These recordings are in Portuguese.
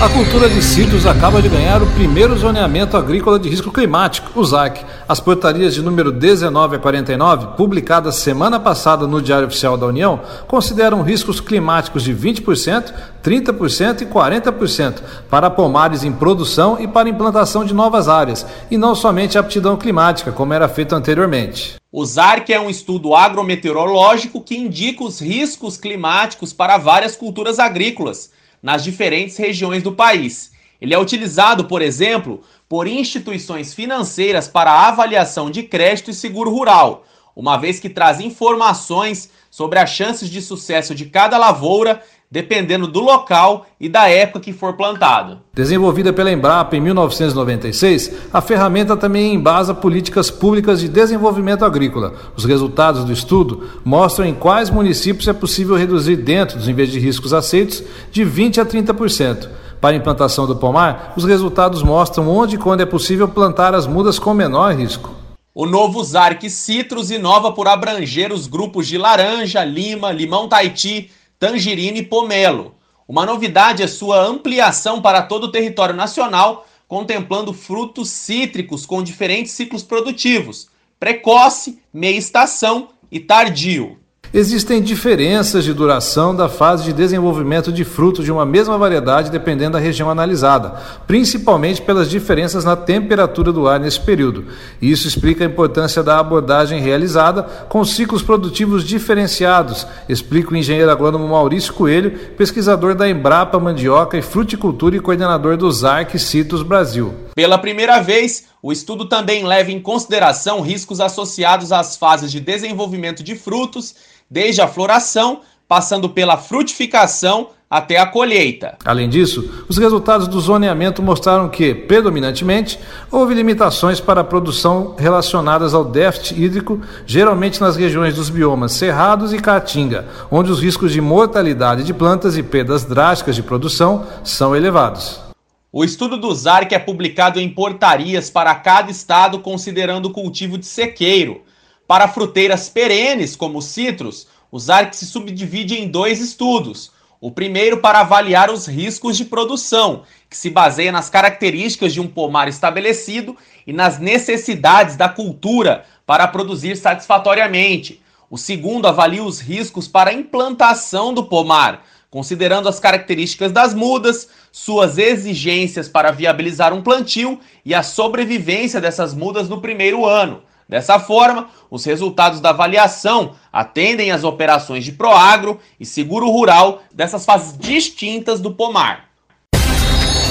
A cultura de cítricos acaba de ganhar o primeiro zoneamento agrícola de risco climático, o ZAC. As portarias de número 19 a 49, publicadas semana passada no Diário Oficial da União, consideram riscos climáticos de 20%, 30% e 40% para pomares em produção e para implantação de novas áreas, e não somente aptidão climática, como era feito anteriormente. O ZARC é um estudo agrometeorológico que indica os riscos climáticos para várias culturas agrícolas nas diferentes regiões do país. Ele é utilizado, por exemplo, por instituições financeiras para avaliação de crédito e seguro rural, uma vez que traz informações sobre as chances de sucesso de cada lavoura, dependendo do local e da época que for plantado. Desenvolvida pela Embrapa em 1996, a ferramenta também embasa políticas públicas de desenvolvimento agrícola. Os resultados do estudo mostram em quais municípios é possível reduzir dentro dos níveis de riscos aceitos de 20 a 30%. Para a implantação do pomar, os resultados mostram onde e quando é possível plantar as mudas com menor risco. O novo Zarc Citrus inova por abranger os grupos de laranja, lima, limão Tahiti, tangerina e pomelo. Uma novidade é sua ampliação para todo o território nacional, contemplando frutos cítricos com diferentes ciclos produtivos: precoce, meia estação e tardio. Existem diferenças de duração da fase de desenvolvimento de frutos de uma mesma variedade dependendo da região analisada, principalmente pelas diferenças na temperatura do ar nesse período. Isso explica a importância da abordagem realizada com ciclos produtivos diferenciados, explica o engenheiro agrônomo Maurício Coelho, pesquisador da Embrapa Mandioca e Fruticultura e coordenador do ZARC Citos Brasil. Pela primeira vez, o estudo também leva em consideração riscos associados às fases de desenvolvimento de frutos desde a floração, passando pela frutificação até a colheita. Além disso, os resultados do zoneamento mostraram que, predominantemente, houve limitações para a produção relacionadas ao déficit hídrico, geralmente nas regiões dos biomas Cerrados e Caatinga, onde os riscos de mortalidade de plantas e perdas drásticas de produção são elevados. O estudo do ZARC é publicado em portarias para cada estado, considerando o cultivo de sequeiro. Para fruteiras perenes, como citros, o ZARC se subdivide em dois estudos. O primeiro para avaliar os riscos de produção, que se baseia nas características de um pomar estabelecido e nas necessidades da cultura para produzir satisfatoriamente. O segundo avalia os riscos para a implantação do pomar, considerando as características das mudas, suas exigências para viabilizar um plantio e a sobrevivência dessas mudas no primeiro ano. Dessa forma, os resultados da avaliação atendem às operações de Proagro e seguro rural dessas fases distintas do pomar.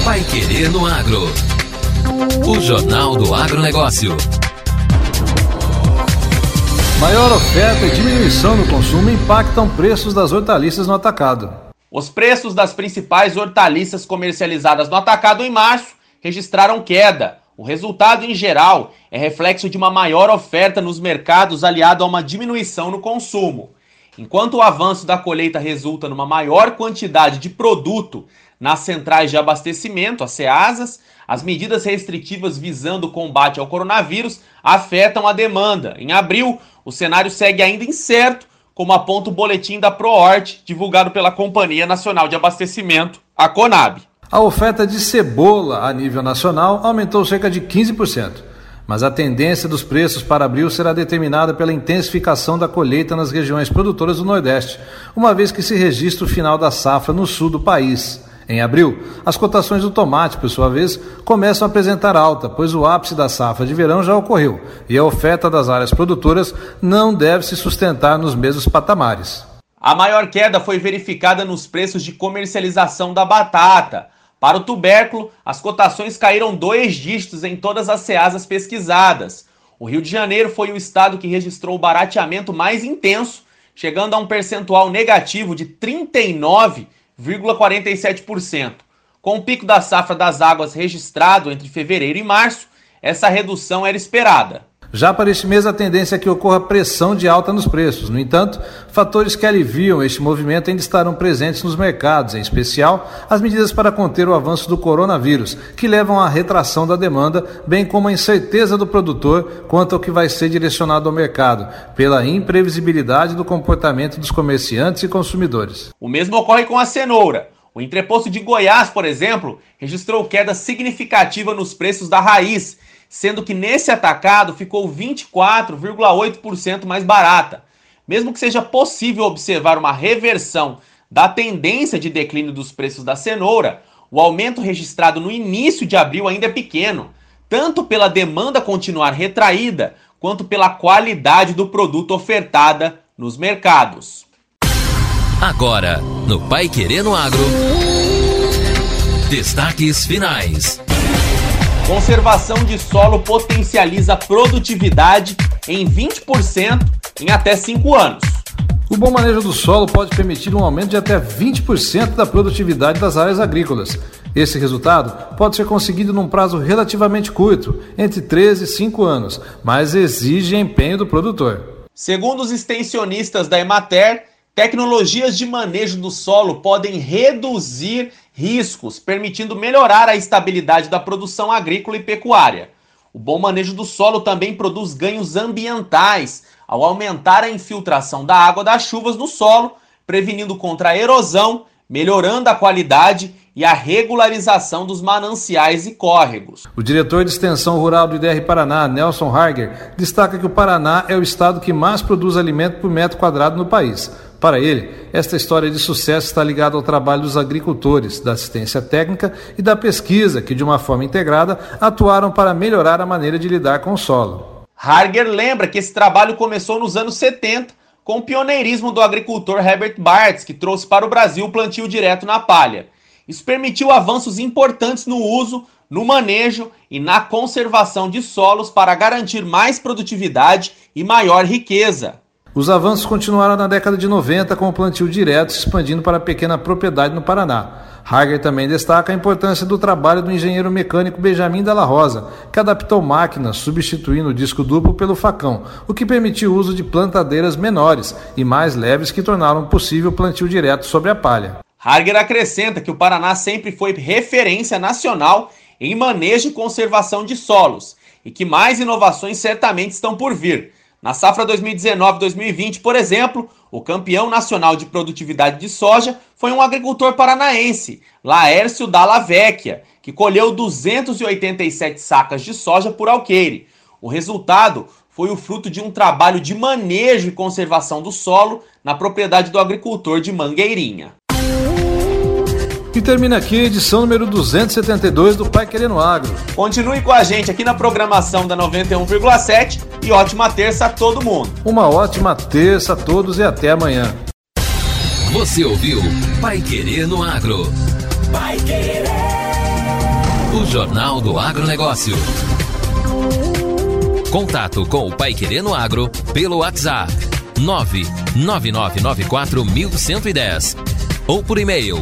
Vai querer no agro. O Jornal do Agronegócio. Maior oferta e diminuição no consumo impactam preços das hortaliças no atacado. Os preços das principais hortaliças comercializadas no atacado em março registraram queda. O resultado, em geral, é reflexo de uma maior oferta nos mercados aliado a uma diminuição no consumo. Enquanto o avanço da colheita resulta numa maior quantidade de produto nas centrais de abastecimento, as CEASAS, as medidas restritivas visando o combate ao coronavírus afetam a demanda. Em abril, o cenário segue ainda incerto, como aponta o boletim da ProHort, divulgado pela Companhia Nacional de Abastecimento, a Conab. A oferta de cebola a nível nacional aumentou cerca de 15%, mas a tendência dos preços para abril será determinada pela intensificação da colheita nas regiões produtoras do Nordeste, uma vez que se registra o final da safra no sul do país. Em abril, as cotações do tomate, por sua vez, começam a apresentar alta, pois o ápice da safra de verão já ocorreu e a oferta das áreas produtoras não deve se sustentar nos mesmos patamares. A maior queda foi verificada nos preços de comercialização da batata. Para o tubérculo, as cotações caíram dois dígitos em todas as ceasas pesquisadas. O Rio de Janeiro foi o estado que registrou o barateamento mais intenso, chegando a um percentual negativo de 39 0,47%. Com o pico da safra das águas registrado entre fevereiro e março, essa redução era esperada. Já para este mês, a tendência é que ocorra pressão de alta nos preços. No entanto, fatores que aliviam este movimento ainda estarão presentes nos mercados, em especial as medidas para conter o avanço do coronavírus, que levam à retração da demanda, bem como a incerteza do produtor quanto ao que vai ser direcionado ao mercado, pela imprevisibilidade do comportamento dos comerciantes e consumidores. O mesmo ocorre com a cenoura. O entreposto de Goiás, por exemplo, registrou queda significativa nos preços da raiz sendo que nesse atacado ficou 24,8% mais barata. Mesmo que seja possível observar uma reversão da tendência de declínio dos preços da cenoura, o aumento registrado no início de abril ainda é pequeno, tanto pela demanda continuar retraída, quanto pela qualidade do produto ofertada nos mercados. Agora, no Pai Querendo Agro, destaques finais. Conservação de solo potencializa a produtividade em 20% em até 5 anos. O bom manejo do solo pode permitir um aumento de até 20% da produtividade das áreas agrícolas. Esse resultado pode ser conseguido num prazo relativamente curto, entre 3 e 5 anos, mas exige empenho do produtor. Segundo os extensionistas da Emater, tecnologias de manejo do solo podem reduzir riscos, permitindo melhorar a estabilidade da produção agrícola e pecuária. O bom manejo do solo também produz ganhos ambientais ao aumentar a infiltração da água das chuvas no solo, prevenindo contra a erosão, melhorando a qualidade e a regularização dos mananciais e córregos. O diretor de extensão rural do IDR Paraná, Nelson Harger, destaca que o Paraná é o estado que mais produz alimento por metro quadrado no país. Para ele, esta história de sucesso está ligada ao trabalho dos agricultores, da assistência técnica e da pesquisa, que de uma forma integrada atuaram para melhorar a maneira de lidar com o solo. Harger lembra que esse trabalho começou nos anos 70 com o pioneirismo do agricultor Herbert Bartz, que trouxe para o Brasil o plantio direto na palha. Isso permitiu avanços importantes no uso, no manejo e na conservação de solos para garantir mais produtividade e maior riqueza. Os avanços continuaram na década de 90 com o plantio direto se expandindo para a pequena propriedade no Paraná. Hager também destaca a importância do trabalho do engenheiro mecânico Benjamin Dalla Rosa, que adaptou máquinas substituindo o disco duplo pelo facão, o que permitiu o uso de plantadeiras menores e mais leves que tornaram possível o plantio direto sobre a palha. Hager acrescenta que o Paraná sempre foi referência nacional em manejo e conservação de solos e que mais inovações certamente estão por vir na safra 2019-2020, por exemplo, o campeão nacional de produtividade de soja foi um agricultor paranaense, Laércio Dalla Vecchia, que colheu 287 sacas de soja por alqueire. O resultado foi o fruto de um trabalho de manejo e conservação do solo na propriedade do agricultor de Mangueirinha. E termina aqui a edição número 272 do Pai Querendo Agro. Continue com a gente aqui na programação da 91,7 e ótima terça a todo mundo. Uma ótima terça a todos e até amanhã. Você ouviu Pai Querendo Agro. Pai Querer. O Jornal do Agronegócio. Contato com o Pai Querendo Agro pelo WhatsApp 999941110 ou por e-mail